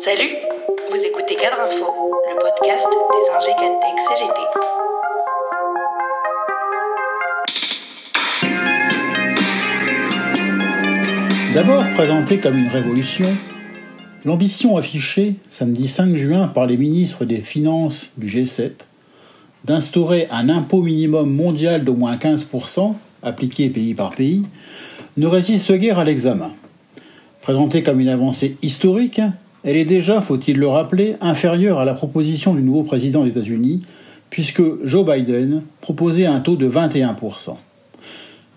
Salut, vous écoutez Cadre Info, le podcast des ingé CGT. D'abord présenté comme une révolution, l'ambition affichée samedi 5 juin par les ministres des Finances du G7 d'instaurer un impôt minimum mondial d'au moins 15%, appliqué pays par pays, ne résiste guère à l'examen. Présentée comme une avancée historique, elle est déjà, faut-il le rappeler, inférieure à la proposition du nouveau président des États-Unis, puisque Joe Biden proposait un taux de 21%.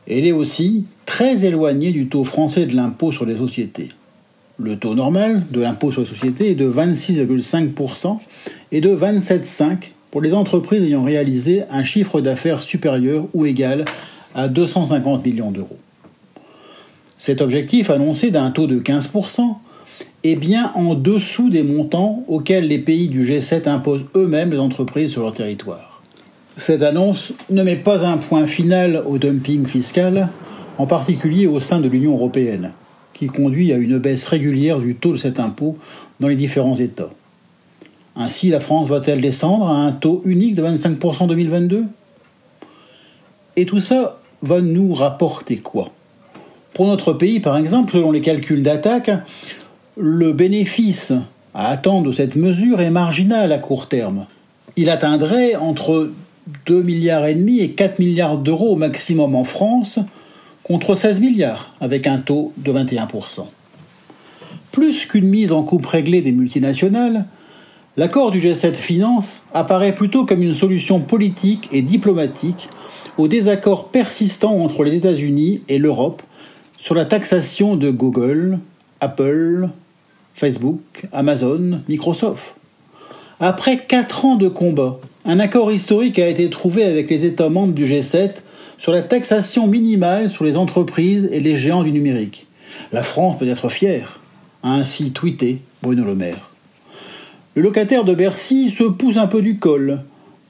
Elle est aussi très éloignée du taux français de l'impôt sur les sociétés. Le taux normal de l'impôt sur les sociétés est de 26,5% et de 27,5% pour les entreprises ayant réalisé un chiffre d'affaires supérieur ou égal à 250 millions d'euros. Cet objectif annoncé d'un taux de 15% est bien en dessous des montants auxquels les pays du G7 imposent eux-mêmes les entreprises sur leur territoire. Cette annonce ne met pas un point final au dumping fiscal, en particulier au sein de l'Union européenne, qui conduit à une baisse régulière du taux de cet impôt dans les différents États. Ainsi, la France va-t-elle descendre à un taux unique de 25% en 2022 Et tout ça va nous rapporter quoi? Pour notre pays, par exemple, selon les calculs d'attaque, le bénéfice à attendre de cette mesure est marginal à court terme. Il atteindrait entre 2 milliards et demi et 4 milliards d'euros au maximum en France, contre 16 milliards avec un taux de 21%. Plus qu'une mise en coupe réglée des multinationales, L'accord du G7 Finance apparaît plutôt comme une solution politique et diplomatique au désaccord persistant entre les États-Unis et l'Europe sur la taxation de Google, Apple, Facebook, Amazon, Microsoft. Après quatre ans de combat, un accord historique a été trouvé avec les États membres du G7 sur la taxation minimale sur les entreprises et les géants du numérique. La France peut être fière, a ainsi tweeté Bruno Le Maire. Le locataire de Bercy se pousse un peu du col,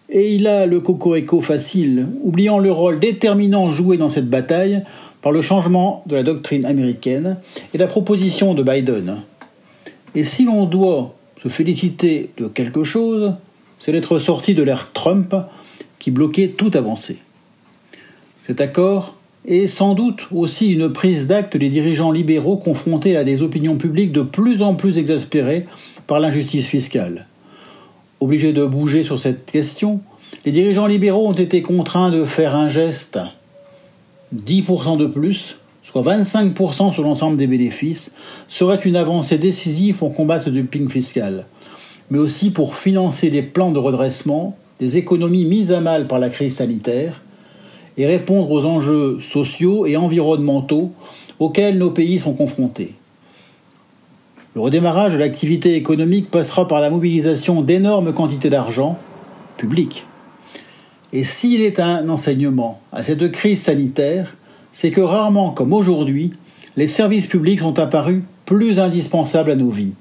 et il a le cocorico facile, oubliant le rôle déterminant joué dans cette bataille par le changement de la doctrine américaine et la proposition de Biden. Et si l'on doit se féliciter de quelque chose, c'est d'être sorti de l'ère Trump qui bloquait toute avancée. Cet accord est sans doute aussi une prise d'acte des dirigeants libéraux confrontés à des opinions publiques de plus en plus exaspérées par l'injustice fiscale. Obligés de bouger sur cette question, les dirigeants libéraux ont été contraints de faire un geste. 10% de plus, soit 25% sur l'ensemble des bénéfices, serait une avancée décisive pour combattre le dumping fiscal, mais aussi pour financer les plans de redressement des économies mises à mal par la crise sanitaire et répondre aux enjeux sociaux et environnementaux auxquels nos pays sont confrontés. Le redémarrage de l'activité économique passera par la mobilisation d'énormes quantités d'argent public. Et s'il est un enseignement à cette crise sanitaire, c'est que rarement comme aujourd'hui, les services publics sont apparus plus indispensables à nos vies.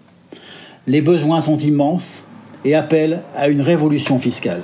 Les besoins sont immenses et appellent à une révolution fiscale.